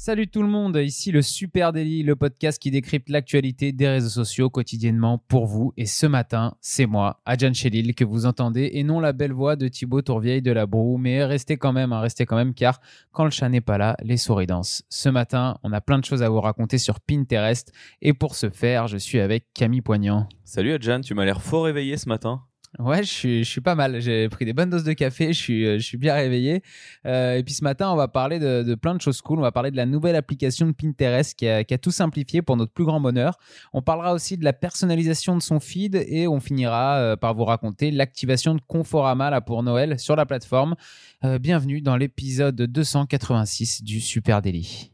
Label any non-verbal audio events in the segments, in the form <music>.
Salut tout le monde, ici le Super Daily, le podcast qui décrypte l'actualité des réseaux sociaux quotidiennement pour vous. Et ce matin, c'est moi, Adjan Chelil, que vous entendez, et non la belle voix de Thibaut Tourvieille de la Broue. Mais restez quand même, hein, restez quand même, car quand le chat n'est pas là, les souris dansent. Ce matin, on a plein de choses à vous raconter sur Pinterest, et pour ce faire, je suis avec Camille Poignant. Salut Adjan, tu m'as l'air fort réveillé ce matin. Ouais, je suis, je suis pas mal. J'ai pris des bonnes doses de café. Je suis, je suis bien réveillé. Euh, et puis ce matin, on va parler de, de, plein de choses cool. On va parler de la nouvelle application de Pinterest qui a, qui a, tout simplifié pour notre plus grand bonheur. On parlera aussi de la personnalisation de son feed et on finira euh, par vous raconter l'activation de Conforama là pour Noël sur la plateforme. Euh, bienvenue dans l'épisode 286 du Super Daily.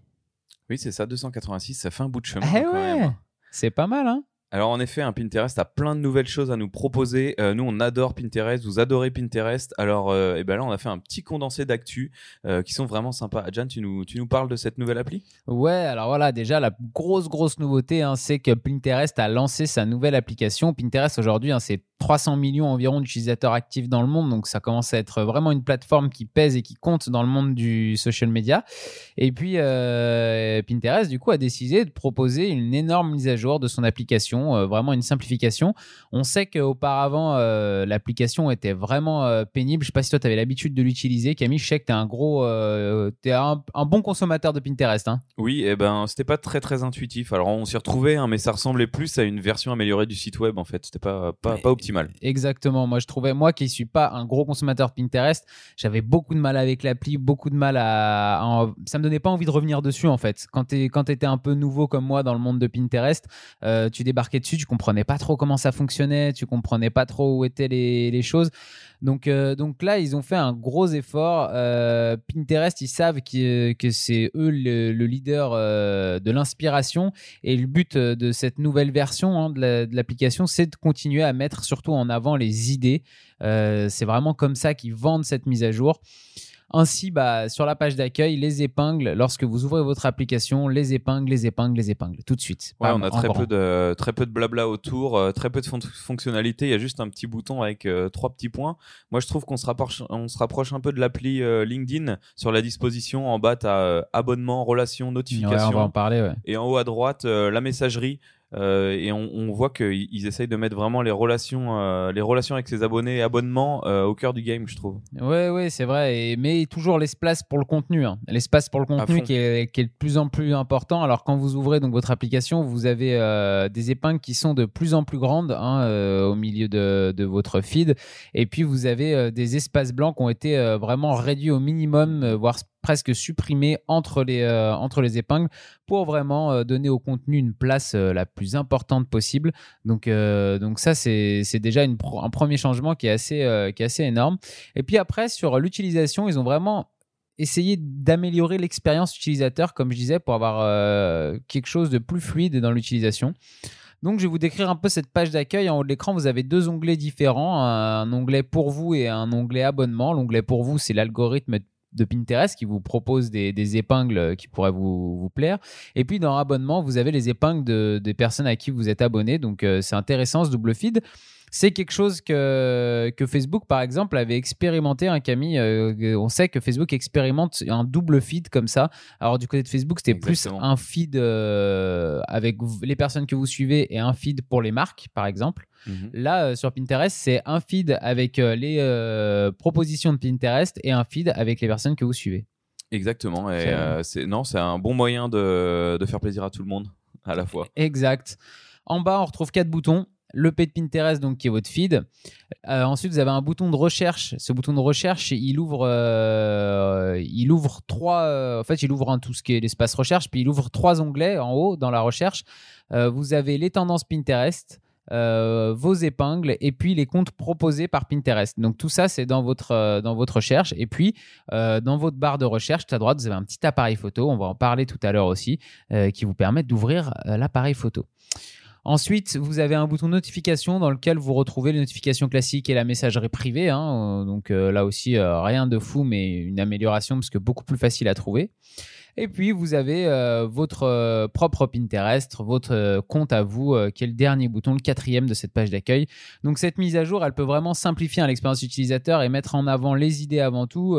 Oui, c'est ça, 286. Ça fait un bout de chemin. Eh quand ouais, c'est pas mal, hein. Alors en effet, un Pinterest a plein de nouvelles choses à nous proposer. Euh, nous, on adore Pinterest, vous adorez Pinterest. Alors euh, et ben là, on a fait un petit condensé d'actu euh, qui sont vraiment sympas. Adjan, tu nous, tu nous parles de cette nouvelle appli? Ouais, alors voilà, déjà la grosse grosse nouveauté, hein, c'est que Pinterest a lancé sa nouvelle application. Pinterest aujourd'hui, hein, c'est 300 millions environ d'utilisateurs actifs dans le monde, donc ça commence à être vraiment une plateforme qui pèse et qui compte dans le monde du social media. Et puis euh, Pinterest, du coup, a décidé de proposer une énorme mise à jour de son application, euh, vraiment une simplification. On sait qu'auparavant, euh, l'application était vraiment pénible. Je sais pas si toi, tu avais l'habitude de l'utiliser. Camille, je sais que tu es un gros, tu es un, un, bon consommateur de Pinterest. Hein. Oui, et eh ben, c'était pas très très intuitif. Alors on s'y retrouvait, hein, mais ça ressemblait plus à une version améliorée du site web en fait. C'était pas, pas, pas optimal. Exactement. Moi, je trouvais, moi qui suis pas un gros consommateur Pinterest, j'avais beaucoup de mal avec l'appli, beaucoup de mal à, à, Ça me donnait pas envie de revenir dessus, en fait. Quand tu étais un peu nouveau comme moi dans le monde de Pinterest, euh, tu débarquais dessus, tu comprenais pas trop comment ça fonctionnait, tu comprenais pas trop où étaient les, les choses. Donc, euh, donc là, ils ont fait un gros effort. Euh, Pinterest, ils savent que, que c'est eux le, le leader de l'inspiration. Et le but de cette nouvelle version hein, de l'application, c'est de continuer à mettre surtout en avant les idées. Euh, c'est vraiment comme ça qu'ils vendent cette mise à jour. Ainsi, bah, sur la page d'accueil, les épingles, lorsque vous ouvrez votre application, les épingles, les épingles, les épingles, tout de suite. Ouais, on a très grand. peu, de, très peu de blabla autour, euh, très peu de fon fonctionnalités. Il y a juste un petit bouton avec euh, trois petits points. Moi, je trouve qu'on se rapproche, on se rapproche un peu de l'appli euh, LinkedIn. Sur la disposition, en bas, tu as abonnement, relations, Ouais, notifications. on va en parler. Ouais. Et en haut à droite, la messagerie. Euh, et on, on voit qu'ils ils essayent de mettre vraiment les relations, euh, les relations avec ses abonnés et abonnements euh, au cœur du game, je trouve. Ouais, ouais, c'est vrai. Et, mais toujours l'espace pour le contenu. Hein. L'espace pour le contenu qui est, qui est de plus en plus important. Alors, quand vous ouvrez donc votre application, vous avez des épingles qui sont de plus en plus grandes hein, au milieu de, de, votre feed. Et puis, vous avez des espaces blancs qui ont été vraiment réduits au minimum, voire presque les, euh, entre les épingles pour vraiment euh, donner au contenu une place euh, la plus importante possible. Donc, donc ça, c'est déjà un premier changement qui est, assez, qui est assez énorme. Et puis après, sur l'utilisation, ils ont vraiment essayé d'améliorer l'expérience utilisateur, comme je disais, pour avoir quelque chose de plus fluide dans l'utilisation. Donc, je vais vous décrire un peu cette page d'accueil. En haut de l'écran, vous avez deux onglets différents, un onglet pour vous et un onglet abonnement. L'onglet pour vous, c'est l'algorithme de Pinterest qui vous propose des, épingles qui pourraient vous, plaire. Et puis dans abonnement, vous avez les épingles de, des personnes à qui vous êtes abonné. Donc euh, c'est intéressant ce double feed. C'est quelque chose que, que Facebook, par exemple, avait expérimenté, hein, Camille. Euh, on sait que Facebook expérimente un double feed comme ça. Alors, du côté de Facebook, c'était plus un feed euh, avec les personnes que vous suivez et un feed pour les marques, par exemple. Mhm. Là, euh, sur Pinterest, c'est un feed avec les propositions de Pinterest et un feed avec les personnes que vous suivez. Exactement. Et C'est- c'est non, c'est un bon moyen de, de faire plaisir à tout le monde à la fois. Exact. En bas, on retrouve quatre boutons. Le de Pinterest, donc qui est votre feed. Euh, ensuite, vous avez un bouton de recherche. Ce bouton de recherche, il ouvre, euh, il ouvre trois. euh, en fait, il ouvre un, tout ce qui est l'espace recherche, puis il ouvre trois onglets en haut dans la recherche. Vous avez les tendances Pinterest. vos épingles et puis les comptes proposés par Pinterest. Donc tout ça, c'est dans votre, dans votre recherche. Et puis, dans votre barre de recherche, à droite, vous avez un petit appareil photo. On va en parler tout à l'heure aussi, qui vous permet d'ouvrir l'appareil photo. Ensuite, vous avez un bouton notification dans lequel vous retrouvez les notifications classiques et la messagerie privée. hein. Euh, Donc euh, là aussi, euh, rien de fou, mais une amélioration parce que beaucoup plus facile à trouver. Et puis, vous avez euh, votre euh, propre Pinterest, votre euh, compte à vous, qui est le dernier bouton, le quatrième de cette page d'accueil. Donc, cette mise à jour, elle peut vraiment simplifier hein, l'expérience utilisateur et mettre en avant les idées avant tout.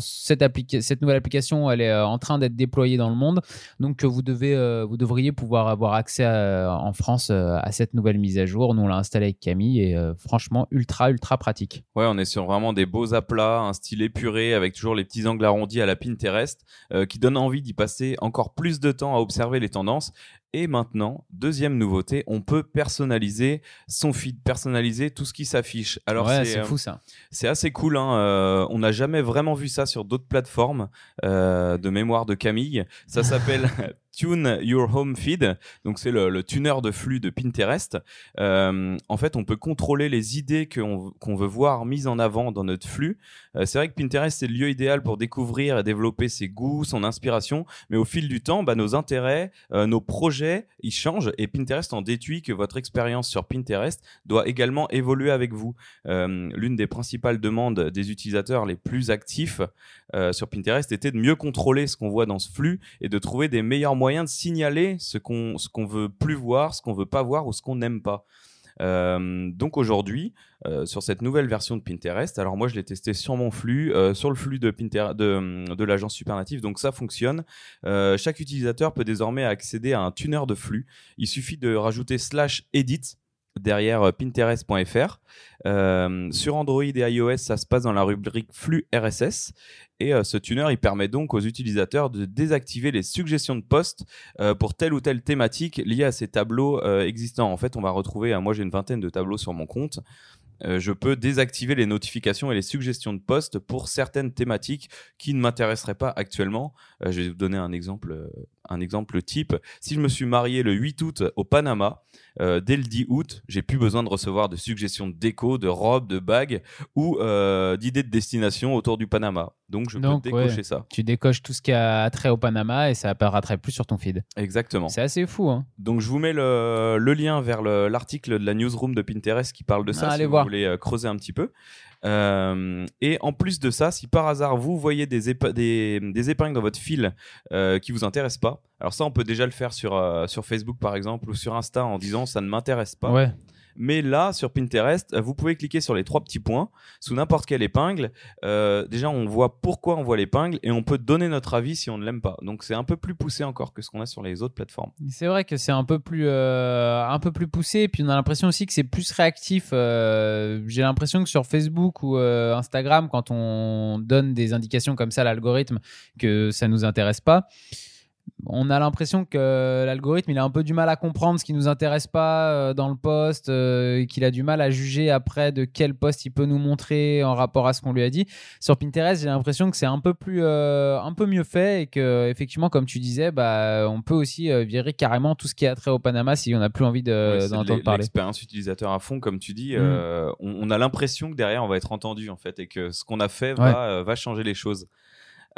Cette, nouvelle application, elle est en train d'être déployée dans le monde. Donc, vous, devriez pouvoir avoir accès en France à cette nouvelle mise à jour. Nous, on l'a installée avec Camille et franchement, ultra, ultra pratique. Ouais, on est sur vraiment des beaux aplats, un style épuré avec toujours les petits angles arrondis à la Pinterest qui donne envie d'y passer encore plus de temps à observer les tendances. Et maintenant, deuxième nouveauté, on peut personnaliser son feed, personnaliser tout ce qui s'affiche. Alors ouais, c'est euh, fou ça. c'est assez cool. Hein, euh, on n'a jamais vraiment vu ça sur d'autres plateformes euh, de mémoire de Camille. Ça <laughs> s'appelle <laughs> Tune Your Home Feed. Donc c'est le, le tuner de flux de Pinterest. Euh, en fait, on peut contrôler les idées qu'on veut voir mises en avant dans notre flux. C'est vrai que Pinterest c'est le lieu idéal pour découvrir et développer ses goûts, son inspiration. Mais au fil du temps, bah, nos intérêts, nos projets, ils changent. Et Pinterest en déduit que votre expérience sur Pinterest doit également évoluer avec vous. Euh, L'une des principales demandes des utilisateurs les plus actifs euh, sur Pinterest était de mieux contrôler ce qu'on voit dans ce flux et de trouver des meilleurs moyens de signaler ce qu'on qu'on veut plus voir, ce qu'on veut pas voir ou ce qu'on n'aime pas. Euh, donc aujourd'hui, euh, sur cette nouvelle version de Pinterest, alors moi je l'ai testé sur mon flux, euh, sur le flux de, de, de l'agence Supernative, donc ça fonctionne. Chaque utilisateur peut désormais accéder à un tuner de flux. Il suffit de rajouter slash edit derrière euh, pinterest.fr. Euh, sur Android et iOS, ça se passe dans la rubrique flux RSS. Et euh, ce tuner, il permet donc aux utilisateurs de désactiver les suggestions de posts euh, pour telle ou telle thématique liée à ces tableaux existants. En fait, on va retrouver, moi j'ai une vingtaine de tableaux sur mon compte. Je peux désactiver les notifications et les suggestions de posts pour certaines thématiques qui ne m'intéresseraient pas actuellement. Je vais vous donner un exemple, un exemple type. Si je me suis marié le 8 août au Panama, euh, dès le 10 août, j'ai plus besoin de recevoir de suggestions de déco, de robes, de bagues ou euh, d'idées de destination autour du Panama. Donc je Donc, peux décocher ouais. ça. Tu décoches tout ce qui a trait au Panama et ça apparaîtrait plus sur ton feed. Exactement. C'est assez fou, hein. Donc je vous mets le, le lien vers le- l'article de la newsroom de Pinterest qui parle de ça Ah, si allez vous voir. voulez euh, creuser un petit peu. Euh, et en plus de ça, si par hasard vous voyez des, épingles dans votre fil euh, qui vous intéressent pas, alors ça on peut déjà le faire sur, euh, Facebook par exemple ou sur Insta en disant ça ne m'intéresse pas. Mais là, sur Pinterest, euh, vous pouvez cliquer sur les trois petits points sous n'importe quelle épingle. Euh, déjà, on voit pourquoi on voit l'épingle et on peut donner notre avis si on ne l'aime pas. Donc, c'est un peu plus poussé encore que ce qu'on a sur les autres plateformes. C'est vrai que c'est un peu plus euh, un peu plus poussé et puis on a l'impression aussi que c'est plus réactif. J'ai l'impression que sur Facebook ou Instagram, quand on donne des indications comme ça à l'algorithme, que ça nous intéresse pas. On a l'impression que l'algorithme il a un peu du mal à comprendre ce qui nous intéresse pas euh, dans le post, euh, et qu'il a du mal à juger après de quel post il peut nous montrer en rapport à ce qu'on lui a dit. Sur Pinterest, j'ai l'impression que c'est un peu plus, euh, un peu mieux fait et que effectivement, comme tu disais, bah, on peut aussi virer carrément tout ce qui a trait au Panama si on n'a plus envie de- Ouais, d'entendre parler. L'expérience utilisateur à fond, comme tu dis, Mm. euh, on, on a l'impression que derrière on va être entendu en fait et que ce qu'on a fait Ouais. euh, va changer les choses.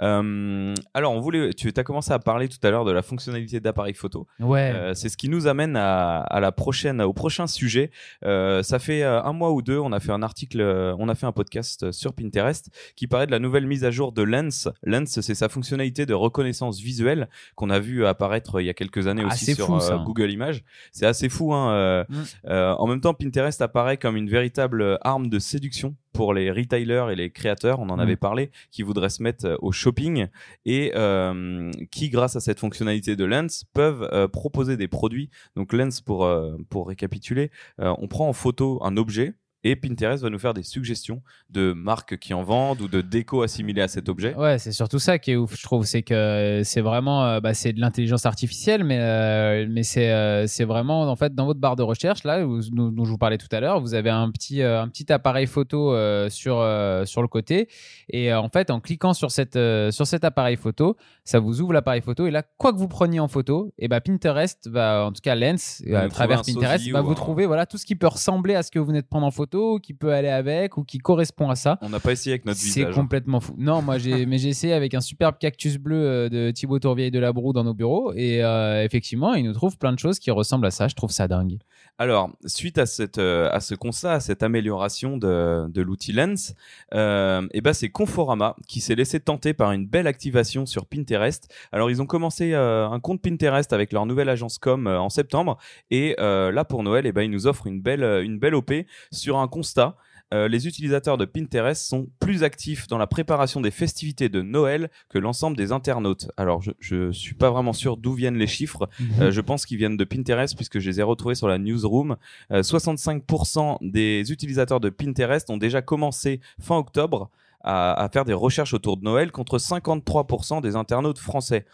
Euh, alors, on voulait, tu as commencé à parler tout à l'heure de la fonctionnalité d'appareil photo. Ouais. Euh, c'est ce qui nous amène à, à la prochaine, au prochain sujet. Euh, ça fait euh, un mois ou deux, on a fait un article, euh, on a fait un podcast sur Pinterest qui parlait de la nouvelle mise à jour de Lens. Lens, c'est sa fonctionnalité de reconnaissance visuelle qu'on a vu apparaître il y a quelques années Ah, aussi sur fou, euh, ça. Google Images. C'est assez fou. Hein, euh, Mm. euh, en même temps, Pinterest apparaît comme une véritable arme de séduction pour les retailers et les créateurs, on en Mm. avait parlé, qui voudraient se mettre euh, au shopping et euh, qui, grâce à cette fonctionnalité de Lens, peuvent euh, proposer des produits. Donc Lens, pour, pour récapituler, on prend en photo un objet et Pinterest va nous faire des suggestions de marques qui en vendent ou de déco assimilées à cet objet. Ouais, c'est surtout ça qui est ouf, je trouve. C'est que c'est vraiment bah, c'est de l'intelligence artificielle, mais, mais c'est, c'est vraiment en fait dans votre barre de recherche, là, où, dont, je vous parlais tout à l'heure, vous avez un petit, un petit appareil photo sur, sur le côté. Et en fait, en cliquant sur, cette, sur cet appareil photo, ça vous ouvre l'appareil photo. Et là, quoi que vous preniez en photo, et bah, Pinterest va, en tout cas Lens, à travers Pinterest, va vous trouver voilà, tout ce qui peut ressembler à ce que vous venez de prendre en photo, qui peut aller avec ou qui correspond à ça. On n'a pas essayé avec notre visage. C'est hein. complètement fou. Non, moi, j'ai, mais j'ai essayé avec un superbe cactus bleu euh, de Thibaut Tourvieille de la Broue dans nos bureaux. Et euh, effectivement, il nous trouve plein de choses qui ressemblent à ça. Je trouve ça dingue. Alors, suite à, cette, euh, à ce constat, à cette amélioration de, de l'outil Lens, euh, et ben c'est Conforama qui s'est laissé tenter par une belle activation sur Pinterest. Alors, ils ont commencé euh, un compte Pinterest avec leur nouvelle agence com en septembre, et là pour Noël, et ben ils nous offrent une belle, une belle OP sur un constat. Euh, les utilisateurs de Pinterest sont plus actifs dans la préparation des festivités de Noël que l'ensemble des internautes. Alors, je, ne suis pas vraiment sûr d'où viennent les chiffres. Mhm. Euh, je pense qu'ils viennent de Pinterest puisque je les ai retrouvés sur la newsroom. 65% euh, des utilisateurs de Pinterest ont déjà commencé fin octobre à, faire des recherches autour de Noël contre 53% des internautes français.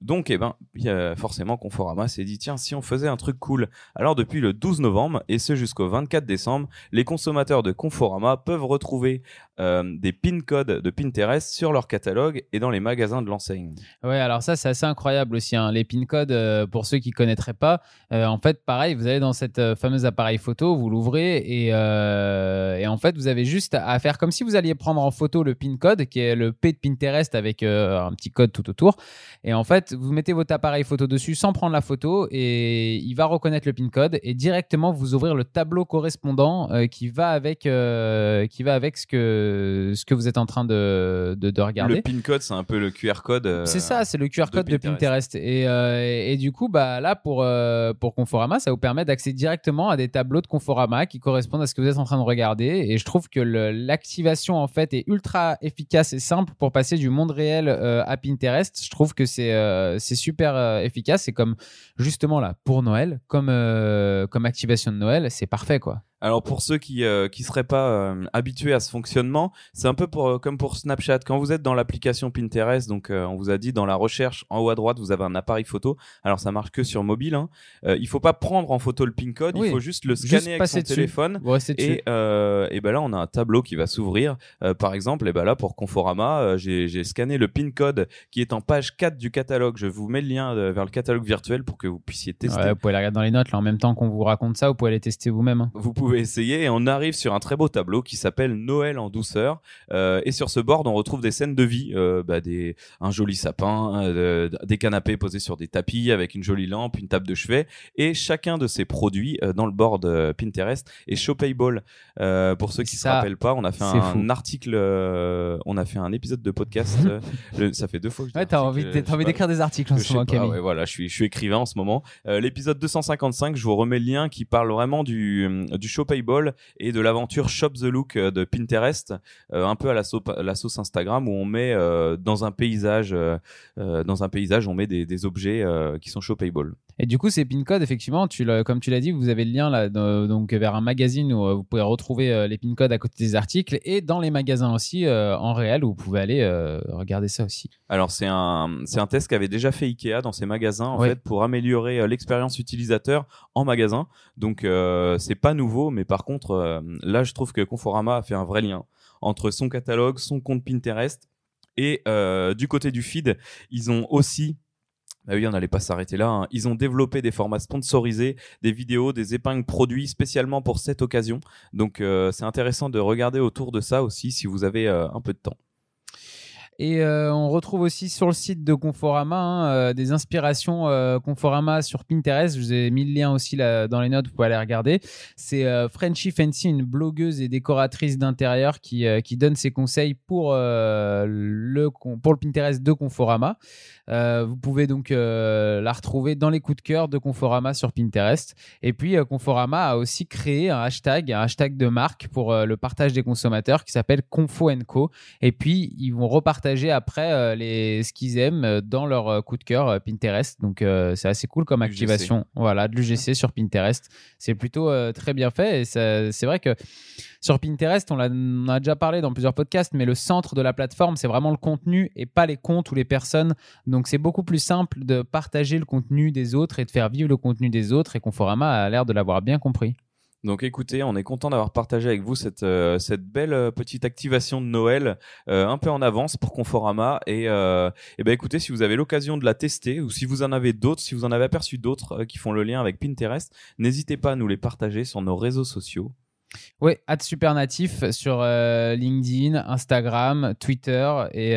Donc, eh ben, forcément, Conforama s'est dit, tiens, si on faisait un truc cool. Alors, depuis le 12 novembre, et ce jusqu'au 24 décembre, les consommateurs de Conforama peuvent retrouver euh, des pin codes de Pinterest sur leur catalogue et dans les magasins de l'enseigne. Ouais, alors ça, c'est assez incroyable aussi. Hein. Les pin codes, euh, pour ceux qui connaîtraient pas, euh, en fait, pareil, vous allez dans cette fameuse appareil photo, vous l'ouvrez et, et, en fait, vous avez juste à faire comme si vous alliez prendre en photo le pin code, qui est le P de Pinterest avec un petit code tout autour. Et en fait, vous mettez votre appareil photo dessus sans prendre la photo et il va reconnaître le pin code et directement vous ouvrir le tableau correspondant qui va avec qui va avec ce que ce que vous êtes en train de, de, regarder. Le pin code, c'est un peu le QR code. Euh, c'est ça, c'est le QR code de Pinterest. Et, euh, et, du coup, bah, là, pour, euh, pour Conforama, ça vous permet d'accéder directement à des tableaux de Conforama qui correspondent à ce que vous êtes en train de regarder. Et je trouve que l'activation, en fait, est ultra efficace et simple pour passer du monde réel à Pinterest. Je trouve que c'est c'est super efficace. C'est comme, justement, là, pour Noël, comme, comme activation de Noël, c'est parfait, quoi. Alors pour ceux qui euh, qui seraient pas euh, habitués à ce fonctionnement, c'est un peu pour, euh, comme pour Snapchat. Quand vous êtes dans l'application Pinterest, donc on vous a dit dans la recherche en haut à droite, vous avez un appareil photo. Alors ça marche que sur mobile. Hein. il faut pas prendre en photo le pin code, il faut juste le scanner avec son téléphone. et et ben là on a un tableau qui va s'ouvrir. par exemple, et ben là pour Conforama, j'ai scanné le pin code qui est en page 4 du catalogue. Je vous mets le lien vers le catalogue virtuel pour que vous puissiez tester. vous pouvez la regarder dans les notes là en même temps qu'on vous raconte ça. Vous pouvez aller tester vous-même. Hein. Vous pouvez essayer et on arrive sur un très beau tableau qui s'appelle Noël en douceur. Euh, et sur ce board, on retrouve des scènes de vie, euh, bah, des, un joli sapin, euh, des canapés posés sur des tapis avec une jolie lampe, une table de chevet. Et chacun de ces produits dans le board Pinterest est shopable. pour ceux qui ne se rappellent pas, on a fait un, article, on a fait un épisode de podcast. <laughs> ça fait deux fois que je Ouais, t'as envie, envie d'écrire des articles en ce moment, Camille. Ouais, voilà, je suis, je suis écrivain en ce moment. L'épisode 255, je vous remets le lien qui parle vraiment du, du shopable et de l'aventure Shop the Look euh, de Pinterest, euh, un peu à la, sauce Instagram où on met euh, dans un paysage, dans un paysage, on met des, objets qui sont shopable. Et du coup, ces pin codes, effectivement, tu comme tu l'as dit, vous avez le lien là, donc vers un magazine où vous pouvez retrouver les pin codes à côté des articles et dans les magasins aussi en réel où vous pouvez aller regarder ça aussi. Alors c'est un c'est un test qu'avait déjà fait Ikea dans ses magasins en fait pour améliorer l'expérience utilisateur en magasin. Donc c'est pas nouveau, mais par contre euh, là, je trouve que Conforama a fait un vrai lien entre son catalogue, son compte Pinterest et euh, du côté du feed, ils ont aussi bah oui, on n'allait pas s'arrêter là. Hein. Ils ont développé des formats sponsorisés, des vidéos, des épingles produits spécialement pour cette occasion. Donc euh, c'est intéressant de regarder autour de ça aussi si vous avez un peu de temps. Et euh, on retrouve aussi sur le site de Conforama hein, euh, des inspirations euh, Conforama sur Pinterest. Je vous ai mis le lien aussi là, dans les notes, vous pouvez aller regarder. C'est Frenchy Fancy, une blogueuse et décoratrice d'intérieur qui, qui donne ses conseils pour, le, pour le Pinterest de Conforama. vous pouvez donc la retrouver dans les coups de cœur de Conforama sur Pinterest. Et puis Conforama a aussi créé un hashtag, un hashtag de marque pour le partage des consommateurs qui s'appelle Confo Co. Et puis ils vont repartager partager après les, ce qu'ils aiment dans leur coup de cœur Pinterest. Donc c'est assez cool comme activation. Voilà, de l'UGC sur Pinterest. C'est plutôt très bien fait et c'est vrai que sur Pinterest, on, on, a déjà parlé dans plusieurs podcasts, mais le centre de la plateforme, c'est vraiment le contenu et pas les comptes ou les personnes. Donc c'est beaucoup plus simple de partager le contenu des autres et de faire vivre le contenu des autres et Conforama a l'air de l'avoir bien compris. Donc écoutez, on est content d'avoir partagé avec vous cette, euh, cette belle euh, petite activation de Noël euh, un peu en avance pour Conforama. Et, et ben écoutez, si vous avez l'occasion de la tester ou si vous en avez d'autres, si vous en avez aperçu d'autres qui font le lien avec Pinterest, n'hésitez pas à nous les partager sur nos réseaux sociaux. Oui, Supernatif sur LinkedIn, Instagram, Twitter et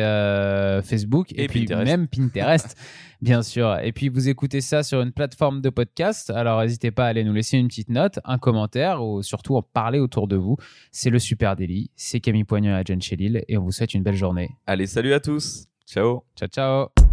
Facebook. Et, puis même Pinterest. <laughs> bien sûr. Et puis, vous écoutez ça sur une plateforme de podcast. Alors, n'hésitez pas à aller nous laisser une petite note, un commentaire ou surtout en parler autour de vous. C'est le Super Daily. C'est Camille Poignot et Jen Chélil et on vous souhaite une belle journée. Allez, salut à tous. Ciao. Ciao, ciao.